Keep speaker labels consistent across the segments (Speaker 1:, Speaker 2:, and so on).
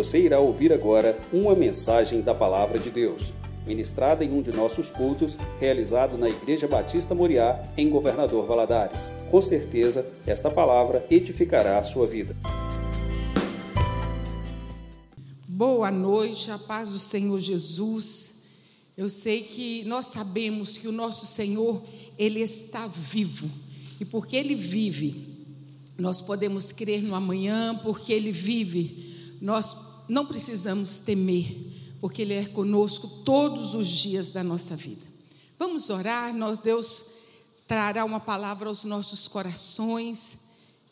Speaker 1: Você irá ouvir agora uma mensagem da Palavra de Deus, ministrada em um de nossos cultos, realizado na Igreja Batista Moriá, em Governador Valadares. Com certeza, esta palavra edificará a sua vida.
Speaker 2: Boa noite, a paz do Senhor Jesus. Eu sei que nós sabemos que o nosso Senhor, Ele está vivo. E porque Ele vive, nós podemos crer no amanhã, porque Ele vive, nós não precisamos temer, porque Ele é conosco todos os dias da nossa vida. Vamos orar, nós, Deus trará uma palavra aos nossos corações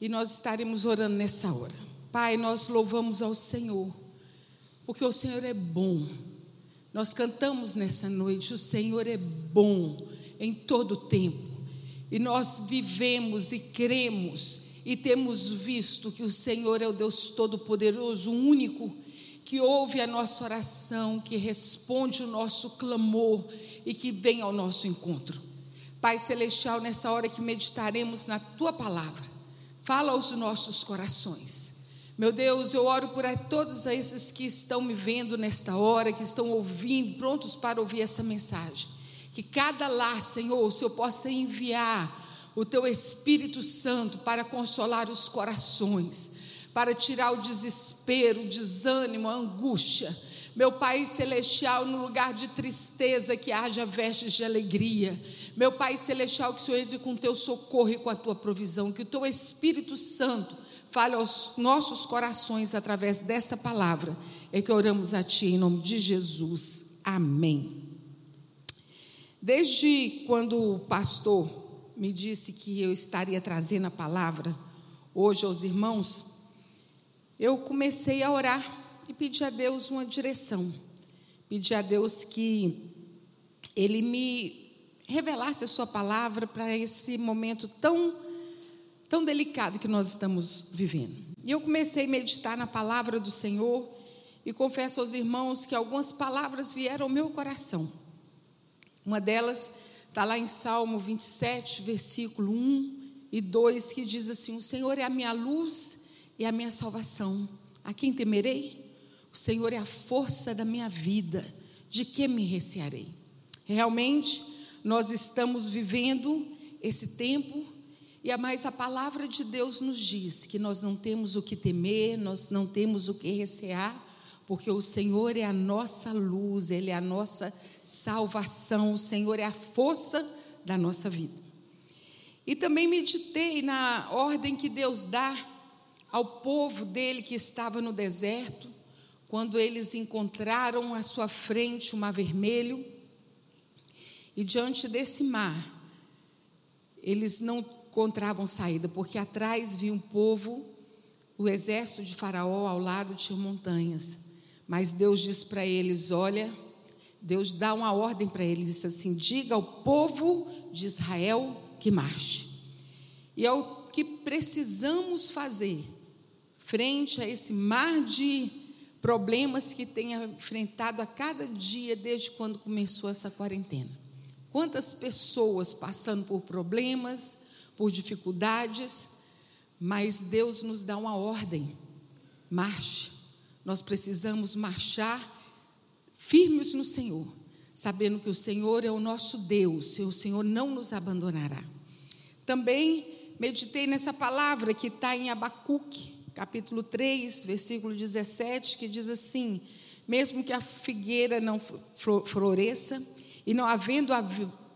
Speaker 2: e nós estaremos orando nessa hora. Pai, nós louvamos ao Senhor porque o Senhor é bom. Nós cantamos nessa noite: o Senhor é bom em todo o tempo. E nós vivemos e cremos e temos visto que o Senhor é o Deus Todo-Poderoso, o único que ouve a nossa oração, que responde o nosso clamor e que vem ao nosso encontro. Pai Celestial, nessa hora que meditaremos na tua palavra, fala aos nossos corações. Meu Deus, eu oro por todos esses que estão me vendo nesta hora, que estão ouvindo, prontos para ouvir essa mensagem. Que cada lar, Senhor, o Senhor possa enviar o teu Espírito Santo para consolar os corações, para tirar o desespero, o desânimo, a angústia. Meu Pai Celestial, no lugar de tristeza, que haja vestes de alegria. Meu Pai Celestial, que o Senhor entre com o teu socorro e com a tua provisão, que o teu Espírito Santo fale aos nossos corações através desta palavra. É que oramos a Ti em nome de Jesus. Amém. Desde quando o pastor me disse que eu estaria trazendo a palavra hoje aos irmãos, eu comecei a orar e pedir a Deus uma direção. Pedir a Deus que Ele me revelasse a Sua palavra para esse momento tão tão delicado que nós estamos vivendo. E eu comecei a meditar na palavra do Senhor e confesso aos irmãos que algumas palavras vieram ao meu coração. Uma delas está lá em Salmo 27, versículo 1 e 2, que diz assim: O Senhor é a minha luz e a minha salvação. A quem temerei? O Senhor é a força da minha vida. De que me recearei? Realmente, nós estamos vivendo esse tempo e mais a palavra de Deus nos diz que nós não temos o que temer, nós não temos o que recear, porque o Senhor é a nossa luz, Ele é a nossa salvação, o Senhor é a força da nossa vida. E também meditei na ordem que Deus dá ao povo dele que estava no deserto, quando eles encontraram à sua frente o mar vermelho, e diante desse mar, eles não encontravam saída, porque atrás vinha um povo, o exército de Faraó, ao lado tinha montanhas. Mas Deus diz para eles: Olha, Deus dá uma ordem para eles, diz assim: Diga ao povo de Israel que marche. E é o que precisamos fazer frente a esse mar de problemas que tem enfrentado a cada dia desde quando começou essa quarentena. Quantas pessoas passando por problemas, por dificuldades, mas Deus nos dá uma ordem: marche. Nós precisamos marchar firmes no Senhor, sabendo que o Senhor é o nosso Deus, e o Senhor não nos abandonará. Também meditei nessa palavra que está em Abacuque, capítulo 3, versículo 17, que diz assim: Mesmo que a figueira não floresça, e não havendo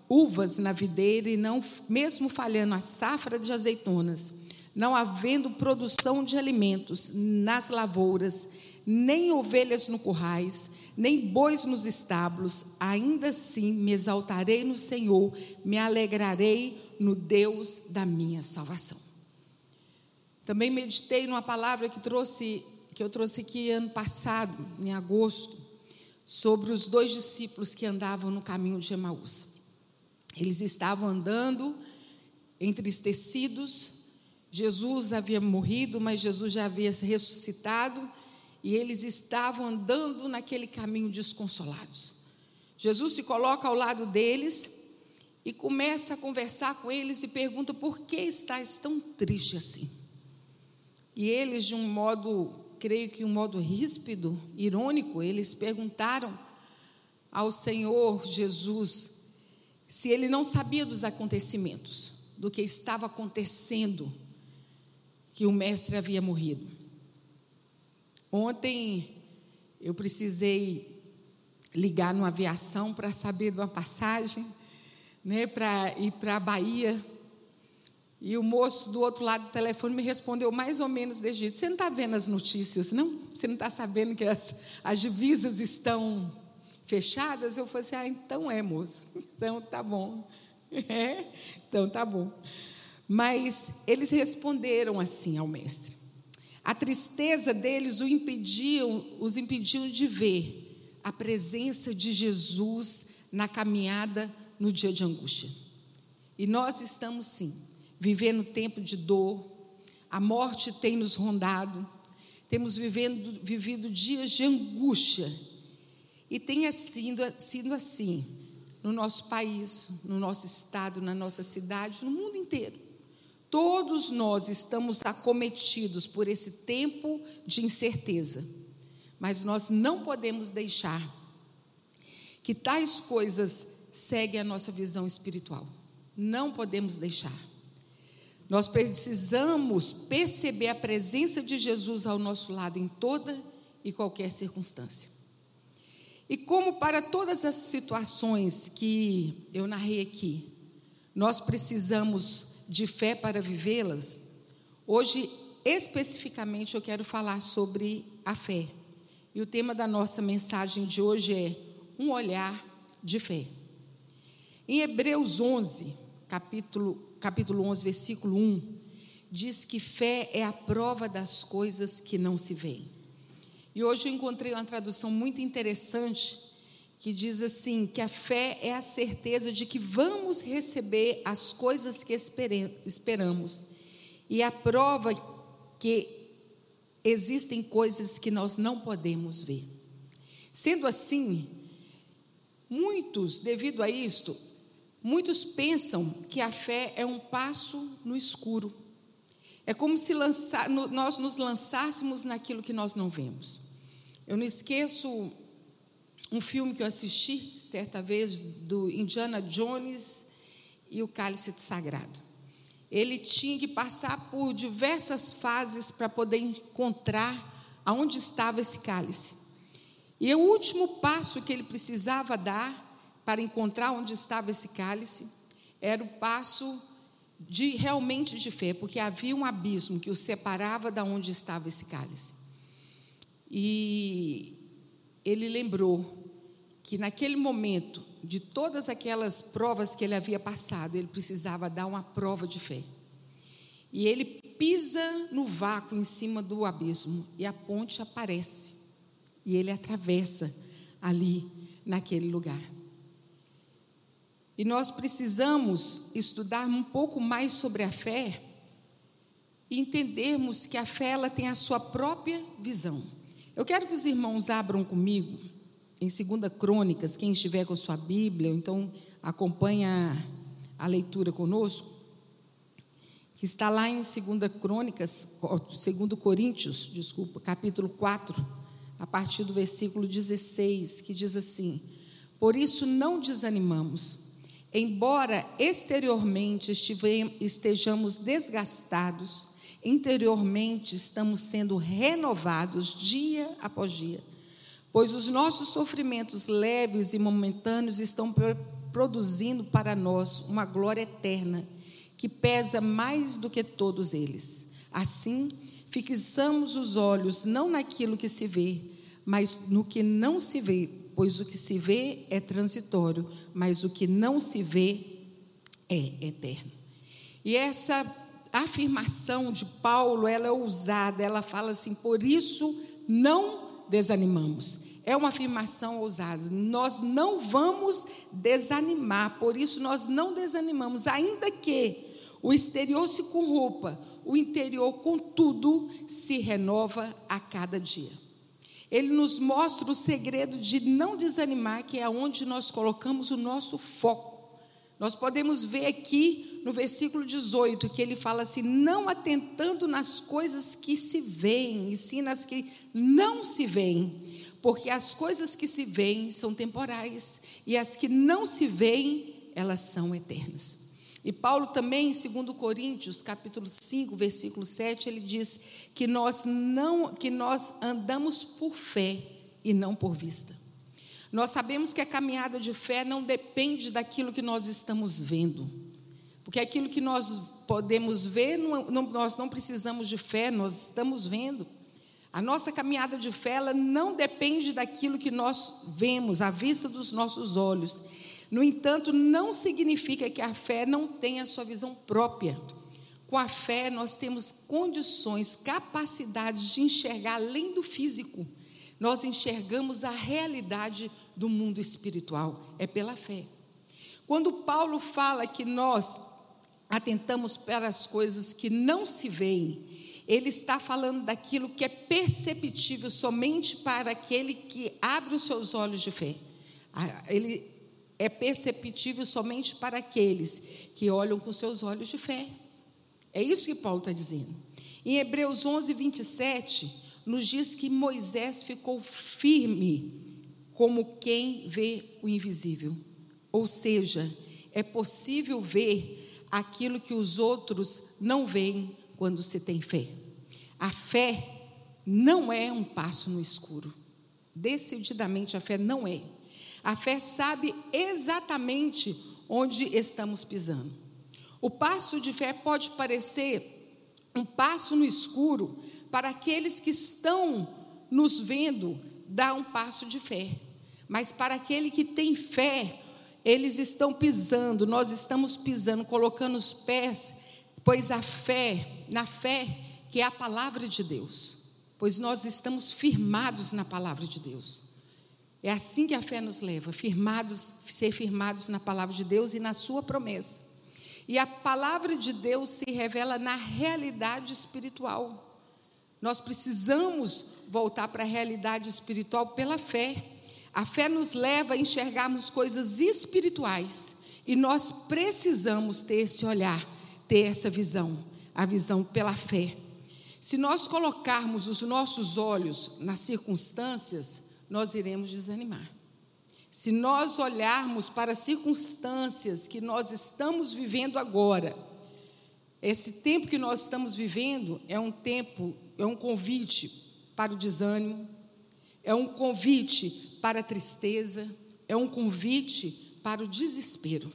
Speaker 2: uvas na videira e não, mesmo falhando a safra de azeitonas, não havendo produção de alimentos nas lavouras, nem ovelhas no currais, nem bois nos estábulos, ainda assim me exaltarei no Senhor, me alegrarei no Deus da minha salvação. Também meditei numa palavra que trouxe que eu trouxe aqui ano passado, em agosto, sobre os dois discípulos que andavam no caminho de Emaús. Eles estavam andando entristecidos. Jesus havia morrido, mas Jesus já havia ressuscitado e eles estavam andando naquele caminho desconsolados. Jesus se coloca ao lado deles e começa a conversar com eles e pergunta: por que estás tão triste assim? E eles, de um modo creio que um modo ríspido, irônico, eles perguntaram ao Senhor Jesus se ele não sabia dos acontecimentos, do que estava acontecendo, que o mestre havia morrido. Ontem eu precisei ligar numa aviação para saber de uma passagem, né, para ir para a Bahia. E o moço do outro lado do telefone me respondeu mais ou menos desse jeito: Você não está vendo as notícias, não? Você não está sabendo que as, as divisas estão fechadas? Eu falei assim: Ah, então é, moço. Então tá bom. É, então tá bom. Mas eles responderam assim ao mestre. A tristeza deles o impediam, os impediam de ver a presença de Jesus na caminhada no dia de angústia. E nós estamos sim vivendo tempo de dor, a morte tem nos rondado, temos vivendo, vivido dias de angústia. E tem sido, sido assim no nosso país, no nosso estado, na nossa cidade, no mundo inteiro. Todos nós estamos acometidos por esse tempo de incerteza, mas nós não podemos deixar que tais coisas seguem a nossa visão espiritual. Não podemos deixar. Nós precisamos perceber a presença de Jesus ao nosso lado em toda e qualquer circunstância. E como para todas as situações que eu narrei aqui, nós precisamos de fé para vivê-las, hoje especificamente eu quero falar sobre a fé. E o tema da nossa mensagem de hoje é um olhar de fé. Em Hebreus 11, capítulo, capítulo 11, versículo 1, diz que fé é a prova das coisas que não se veem. E hoje eu encontrei uma tradução muito interessante que diz assim: que a fé é a certeza de que vamos receber as coisas que esperamos, e a prova que existem coisas que nós não podemos ver. Sendo assim, muitos, devido a isto, muitos pensam que a fé é um passo no escuro. É como se lançar, nós nos lançássemos naquilo que nós não vemos. Eu não esqueço um filme que eu assisti certa vez do Indiana Jones e o Cálice Sagrado. Ele tinha que passar por diversas fases para poder encontrar aonde estava esse cálice. E o último passo que ele precisava dar para encontrar onde estava esse cálice era o passo de realmente de fé, porque havia um abismo que o separava da onde estava esse cálice. E ele lembrou que naquele momento, de todas aquelas provas que ele havia passado, ele precisava dar uma prova de fé. E ele pisa no vácuo em cima do abismo e a ponte aparece. E ele atravessa ali naquele lugar. E nós precisamos estudar um pouco mais sobre a fé e entendermos que a fé ela tem a sua própria visão. Eu quero que os irmãos abram comigo em 2 Crônicas, quem estiver com sua Bíblia, então acompanha a leitura conosco, que está lá em 2 Crônicas, 2 Coríntios, desculpa, capítulo 4, a partir do versículo 16, que diz assim: Por isso não desanimamos Embora exteriormente estejamos desgastados, interiormente estamos sendo renovados dia após dia, pois os nossos sofrimentos leves e momentâneos estão produzindo para nós uma glória eterna que pesa mais do que todos eles. Assim, fixamos os olhos não naquilo que se vê, mas no que não se vê, pois o que se vê é transitório, mas o que não se vê é eterno. E essa afirmação de Paulo, ela é ousada, ela fala assim: por isso não desanimamos. É uma afirmação ousada. Nós não vamos desanimar, por isso nós não desanimamos, ainda que o exterior se corrompa, o interior, contudo, se renova a cada dia. Ele nos mostra o segredo de não desanimar, que é onde nós colocamos o nosso foco. Nós podemos ver aqui no versículo 18, que ele fala assim: não atentando nas coisas que se veem, e sim nas que não se veem, porque as coisas que se veem são temporais, e as que não se veem, elas são eternas. E Paulo também, em 2 Coríntios, capítulo 5, versículo 7, ele diz que nós não que nós andamos por fé e não por vista. Nós sabemos que a caminhada de fé não depende daquilo que nós estamos vendo. Porque aquilo que nós podemos ver, não, não, nós não precisamos de fé, nós estamos vendo. A nossa caminhada de fé ela não depende daquilo que nós vemos, à vista dos nossos olhos. No entanto, não significa que a fé não tenha sua visão própria. Com a fé, nós temos condições, capacidades de enxergar além do físico. Nós enxergamos a realidade do mundo espiritual. É pela fé. Quando Paulo fala que nós atentamos para as coisas que não se veem, ele está falando daquilo que é perceptível somente para aquele que abre os seus olhos de fé. Ah, ele é perceptível somente para aqueles que olham com seus olhos de fé. É isso que Paulo está dizendo. Em Hebreus 11, 27, nos diz que Moisés ficou firme como quem vê o invisível. Ou seja, é possível ver aquilo que os outros não veem quando se tem fé. A fé não é um passo no escuro. Decididamente, a fé não é. A fé sabe exatamente onde estamos pisando. O passo de fé pode parecer um passo no escuro para aqueles que estão nos vendo dar um passo de fé. Mas para aquele que tem fé, eles estão pisando, nós estamos pisando, colocando os pés, pois a fé, na fé, que é a palavra de Deus, pois nós estamos firmados na palavra de Deus. É assim que a fé nos leva, firmados, ser firmados na palavra de Deus e na sua promessa. E a palavra de Deus se revela na realidade espiritual. Nós precisamos voltar para a realidade espiritual pela fé. A fé nos leva a enxergarmos coisas espirituais e nós precisamos ter esse olhar, ter essa visão, a visão pela fé. Se nós colocarmos os nossos olhos nas circunstâncias, nós iremos desanimar. Se nós olharmos para as circunstâncias que nós estamos vivendo agora, esse tempo que nós estamos vivendo é um tempo, é um convite para o desânimo, é um convite para a tristeza, é um convite para o desespero.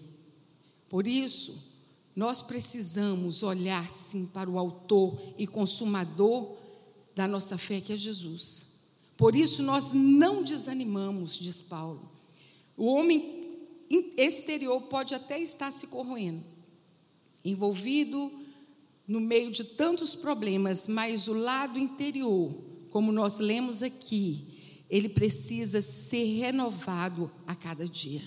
Speaker 2: Por isso, nós precisamos olhar sim para o autor e consumador da nossa fé, que é Jesus. Por isso nós não desanimamos, diz Paulo. O homem exterior pode até estar se corroendo, envolvido no meio de tantos problemas, mas o lado interior, como nós lemos aqui, ele precisa ser renovado a cada dia.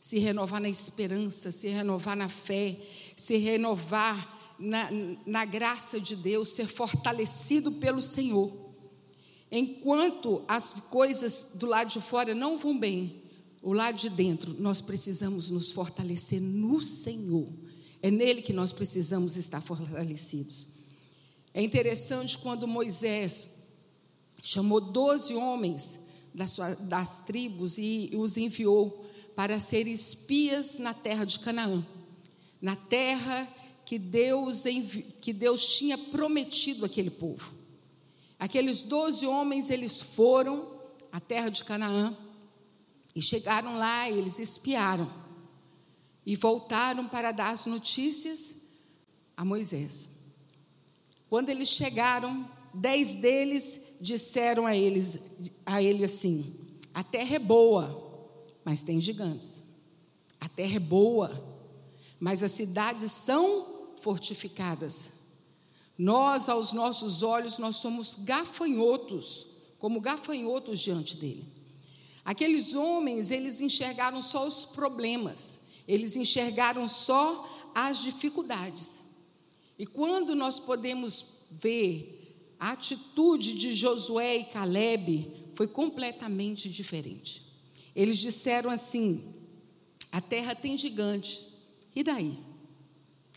Speaker 2: Se renovar na esperança, se renovar na fé, se renovar na, na graça de Deus, ser fortalecido pelo Senhor. Enquanto as coisas do lado de fora não vão bem, o lado de dentro, nós precisamos nos fortalecer no Senhor. É nele que nós precisamos estar fortalecidos. É interessante quando Moisés chamou doze homens das, suas, das tribos e os enviou para ser espias na terra de Canaã, na terra que Deus, que Deus tinha prometido àquele povo. Aqueles doze homens, eles foram à terra de Canaã e chegaram lá, e eles espiaram e voltaram para dar as notícias a Moisés. Quando eles chegaram, dez deles disseram a eles, a ele assim: a terra é boa, mas tem gigantes. A terra é boa, mas as cidades são fortificadas. Nós, aos nossos olhos, nós somos gafanhotos, como gafanhotos diante dele. Aqueles homens, eles enxergaram só os problemas, eles enxergaram só as dificuldades. E quando nós podemos ver a atitude de Josué e Caleb, foi completamente diferente. Eles disseram assim: a terra tem gigantes, e daí?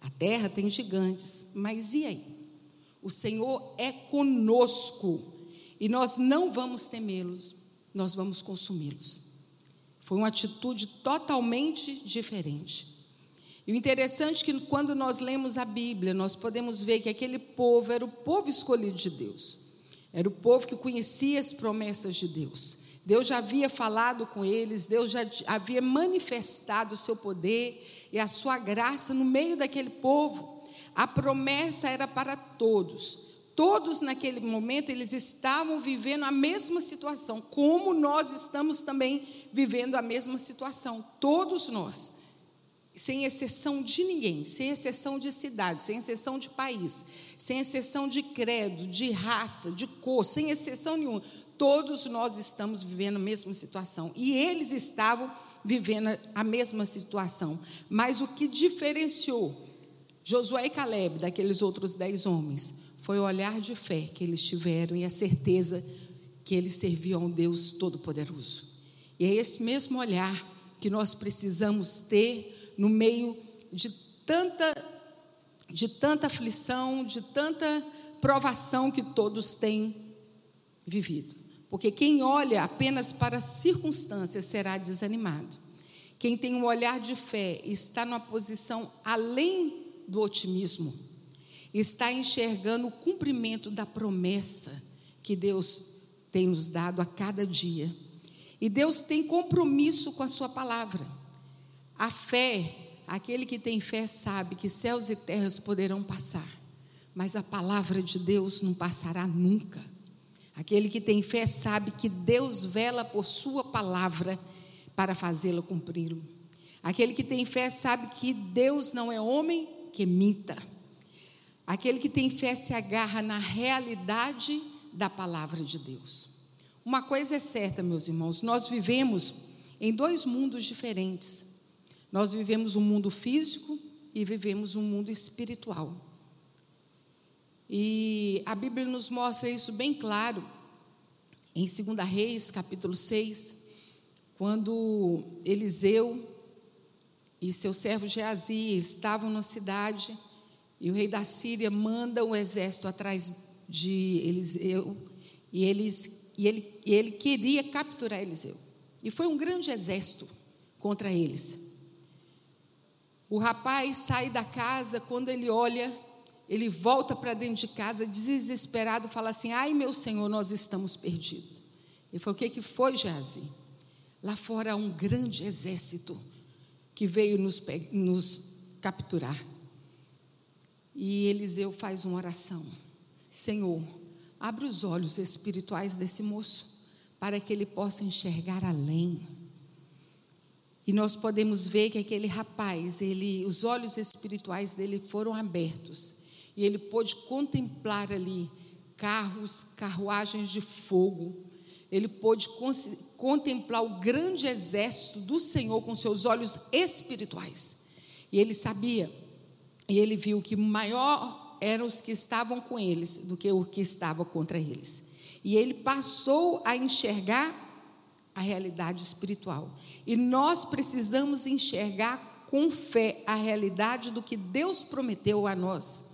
Speaker 2: A terra tem gigantes, mas e aí? O Senhor é conosco e nós não vamos temê-los, nós vamos consumi-los. Foi uma atitude totalmente diferente. E o interessante é que quando nós lemos a Bíblia, nós podemos ver que aquele povo era o povo escolhido de Deus. Era o povo que conhecia as promessas de Deus. Deus já havia falado com eles, Deus já havia manifestado o seu poder e a sua graça no meio daquele povo. A promessa era para todos. Todos naquele momento eles estavam vivendo a mesma situação, como nós estamos também vivendo a mesma situação, todos nós sem exceção de ninguém, sem exceção de cidade, sem exceção de país, sem exceção de credo, de raça, de cor, sem exceção nenhuma. Todos nós estamos vivendo a mesma situação. E eles estavam vivendo a mesma situação. Mas o que diferenciou Josué e Caleb daqueles outros dez homens foi o olhar de fé que eles tiveram e a certeza que eles serviam a um Deus Todo-Poderoso. E é esse mesmo olhar que nós precisamos ter no meio de tanta, de tanta aflição, de tanta provação que todos têm vivido. Porque quem olha apenas para as circunstâncias será desanimado. Quem tem um olhar de fé está numa posição além do otimismo, está enxergando o cumprimento da promessa que Deus tem nos dado a cada dia. E Deus tem compromisso com a Sua palavra. A fé, aquele que tem fé sabe que céus e terras poderão passar, mas a palavra de Deus não passará nunca. Aquele que tem fé sabe que Deus vela por Sua palavra para fazê-la cumpri-lo. Aquele que tem fé sabe que Deus não é homem que minta. Aquele que tem fé se agarra na realidade da palavra de Deus. Uma coisa é certa, meus irmãos, nós vivemos em dois mundos diferentes. Nós vivemos um mundo físico e vivemos um mundo espiritual. E a Bíblia nos mostra isso bem claro em 2 Reis, capítulo 6, quando Eliseu e seu servo Geazi estavam na cidade e o rei da Síria manda um exército atrás de Eliseu e, eles, e, ele, e ele queria capturar Eliseu. E foi um grande exército contra eles. O rapaz sai da casa, quando ele olha, ele volta para dentro de casa, desesperado, fala assim: Ai, meu senhor, nós estamos perdidos. Ele falou: O que, que foi, Jazi? Lá fora um grande exército que veio nos, nos capturar. E Eliseu faz uma oração: Senhor, abre os olhos espirituais desse moço, para que ele possa enxergar além e nós podemos ver que aquele rapaz, ele, os olhos espirituais dele foram abertos e ele pôde contemplar ali carros, carruagens de fogo. Ele pôde contemplar o grande exército do Senhor com seus olhos espirituais. E ele sabia, e ele viu que maior eram os que estavam com eles do que o que estava contra eles. E ele passou a enxergar a realidade espiritual. E nós precisamos enxergar com fé a realidade do que Deus prometeu a nós.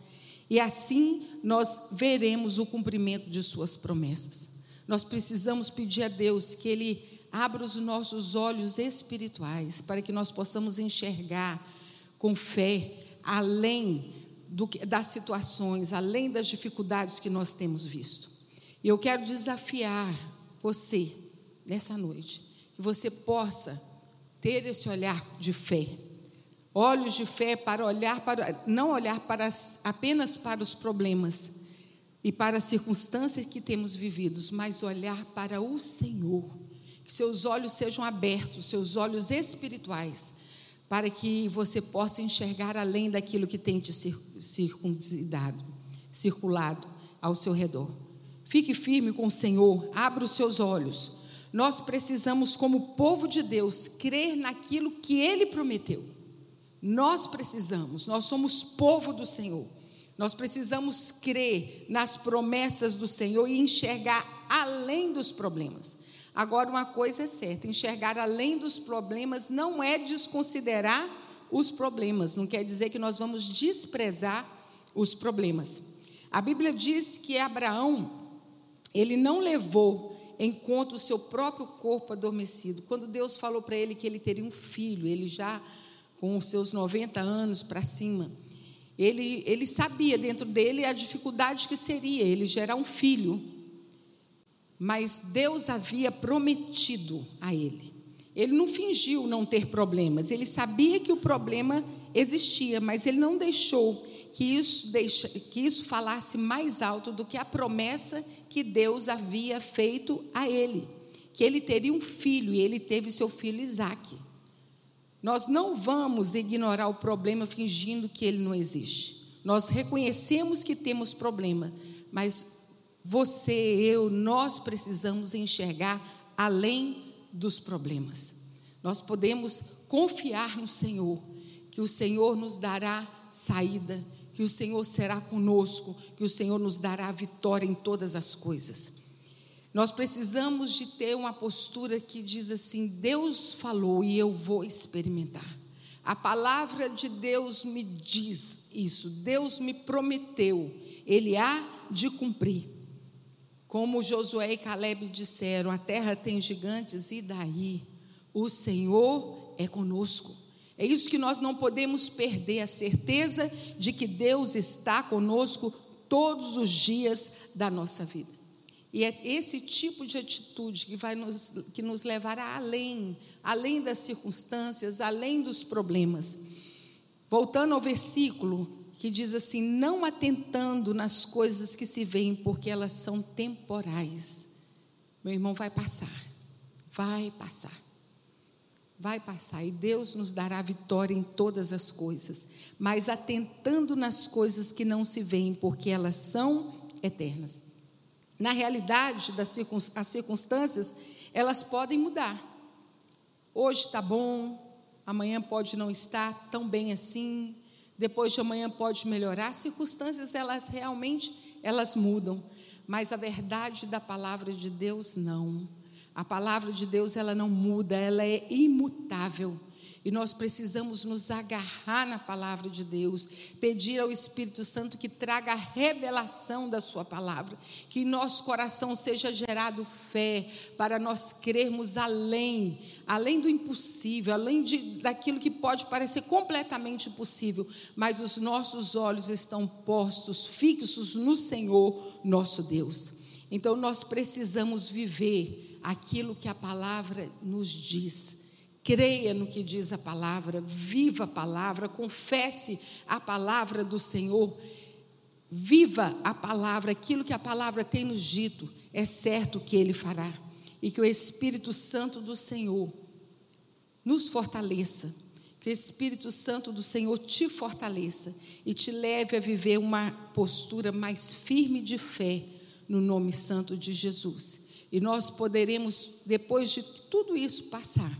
Speaker 2: E assim nós veremos o cumprimento de Suas promessas. Nós precisamos pedir a Deus que Ele abra os nossos olhos espirituais para que nós possamos enxergar com fé além do, das situações, além das dificuldades que nós temos visto. E eu quero desafiar você nessa noite, que você possa ter esse olhar de fé. Olhos de fé para olhar para não olhar para apenas para os problemas e para as circunstâncias que temos vividos, mas olhar para o Senhor. Que seus olhos sejam abertos, seus olhos espirituais, para que você possa enxergar além daquilo que tem te circuncidado, circulado ao seu redor. Fique firme com o Senhor, abra os seus olhos nós precisamos, como povo de Deus, crer naquilo que Ele prometeu. Nós precisamos, nós somos povo do Senhor. Nós precisamos crer nas promessas do Senhor e enxergar além dos problemas. Agora, uma coisa é certa: enxergar além dos problemas não é desconsiderar os problemas, não quer dizer que nós vamos desprezar os problemas. A Bíblia diz que Abraão, ele não levou em conta o seu próprio corpo adormecido. Quando Deus falou para ele que ele teria um filho, ele já com os seus 90 anos para cima, ele, ele sabia dentro dele a dificuldade que seria ele gerar um filho. Mas Deus havia prometido a ele. Ele não fingiu não ter problemas, ele sabia que o problema existia, mas ele não deixou que isso, deixa, que isso falasse mais alto do que a promessa que Deus havia feito a ele, que ele teria um filho, e ele teve seu filho Isaque. Nós não vamos ignorar o problema fingindo que ele não existe. Nós reconhecemos que temos problema, mas você, eu, nós precisamos enxergar além dos problemas. Nós podemos confiar no Senhor, que o Senhor nos dará saída, que o Senhor será conosco, que o Senhor nos dará vitória em todas as coisas. Nós precisamos de ter uma postura que diz assim: Deus falou e eu vou experimentar. A palavra de Deus me diz isso, Deus me prometeu, Ele há de cumprir. Como Josué e Caleb disseram: a terra tem gigantes, e daí? O Senhor é conosco. É isso que nós não podemos perder, a certeza de que Deus está conosco todos os dias da nossa vida. E é esse tipo de atitude que vai nos, que nos levará além, além das circunstâncias, além dos problemas. Voltando ao versículo que diz assim: não atentando nas coisas que se veem, porque elas são temporais. Meu irmão, vai passar, vai passar vai passar e Deus nos dará vitória em todas as coisas, mas atentando nas coisas que não se veem, porque elas são eternas. Na realidade, das as circunstâncias, elas podem mudar. Hoje está bom, amanhã pode não estar tão bem assim, depois de amanhã pode melhorar. As circunstâncias, elas realmente, elas mudam, mas a verdade da palavra de Deus não. A palavra de Deus, ela não muda, ela é imutável. E nós precisamos nos agarrar na palavra de Deus, pedir ao Espírito Santo que traga a revelação da Sua palavra, que em nosso coração seja gerado fé, para nós crermos além, além do impossível, além de, daquilo que pode parecer completamente impossível, mas os nossos olhos estão postos, fixos no Senhor, nosso Deus. Então nós precisamos viver aquilo que a palavra nos diz. Creia no que diz a palavra, viva a palavra, confesse a palavra do Senhor, viva a palavra, aquilo que a palavra tem nos dito, é certo que Ele fará. E que o Espírito Santo do Senhor nos fortaleça, que o Espírito Santo do Senhor te fortaleça e te leve a viver uma postura mais firme de fé no nome santo de Jesus. E nós poderemos, depois de tudo isso passar,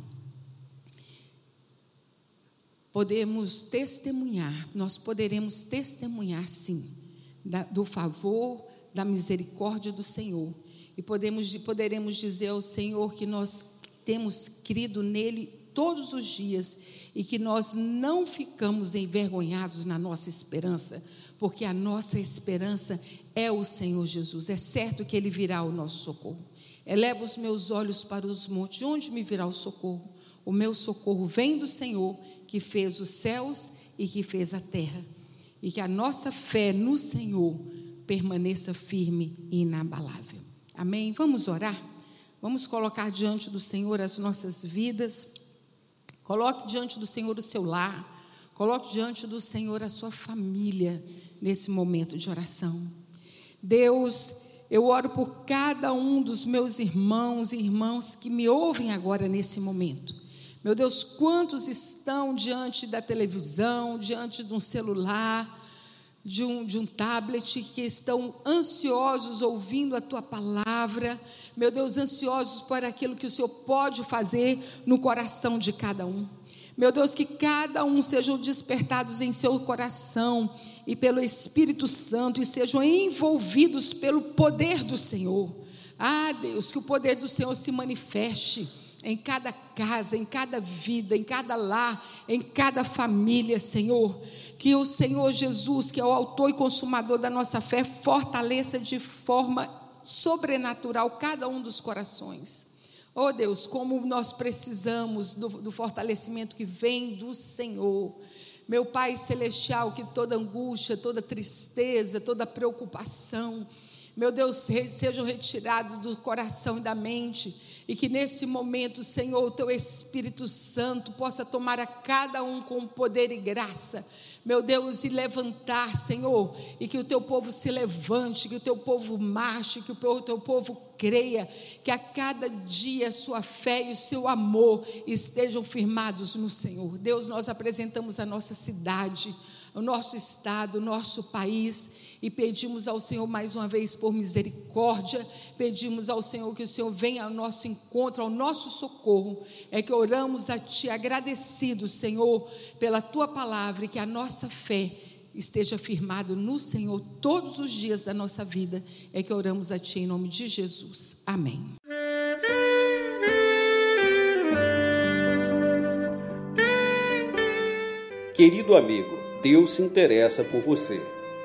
Speaker 2: podemos testemunhar, nós poderemos testemunhar sim, da, do favor, da misericórdia do Senhor. E podemos, poderemos dizer ao Senhor que nós temos crido nele todos os dias e que nós não ficamos envergonhados na nossa esperança, porque a nossa esperança é o Senhor Jesus. É certo que ele virá ao nosso socorro. Eleva os meus olhos para os montes, de onde me virá o socorro? O meu socorro vem do Senhor, que fez os céus e que fez a terra. E que a nossa fé no Senhor permaneça firme e inabalável. Amém? Vamos orar? Vamos colocar diante do Senhor as nossas vidas. Coloque diante do Senhor o seu lar. Coloque diante do Senhor a sua família nesse momento de oração. Deus, eu oro por cada um dos meus irmãos e irmãs que me ouvem agora nesse momento. Meu Deus, quantos estão diante da televisão, diante de um celular, de um, de um tablet, que estão ansiosos ouvindo a tua palavra, meu Deus, ansiosos por aquilo que o Senhor pode fazer no coração de cada um. Meu Deus, que cada um sejam despertados em seu coração e pelo Espírito Santo e sejam envolvidos pelo poder do Senhor. Ah, Deus, que o poder do Senhor se manifeste em cada casa, em cada vida, em cada lar, em cada família, Senhor. Que o Senhor Jesus, que é o autor e consumador da nossa fé, fortaleça de forma sobrenatural cada um dos corações. Oh Deus, como nós precisamos do, do fortalecimento que vem do Senhor. Meu Pai Celestial, que toda angústia, toda tristeza, toda preocupação, meu Deus, sejam retirados do coração e da mente, e que nesse momento, Senhor, o Teu Espírito Santo possa tomar a cada um com poder e graça meu Deus, e levantar, Senhor, e que o teu povo se levante, que o teu povo marche, que o teu povo creia, que a cada dia a sua fé e o seu amor estejam firmados no Senhor. Deus, nós apresentamos a nossa cidade, o nosso estado, o nosso país e pedimos ao Senhor mais uma vez por misericórdia, pedimos ao Senhor que o Senhor venha ao nosso encontro, ao nosso socorro. É que oramos a Ti agradecidos, Senhor, pela Tua palavra e que a nossa fé esteja firmada no Senhor todos os dias da nossa vida. É que oramos a Ti em nome de Jesus. Amém.
Speaker 1: Querido amigo, Deus se interessa por você.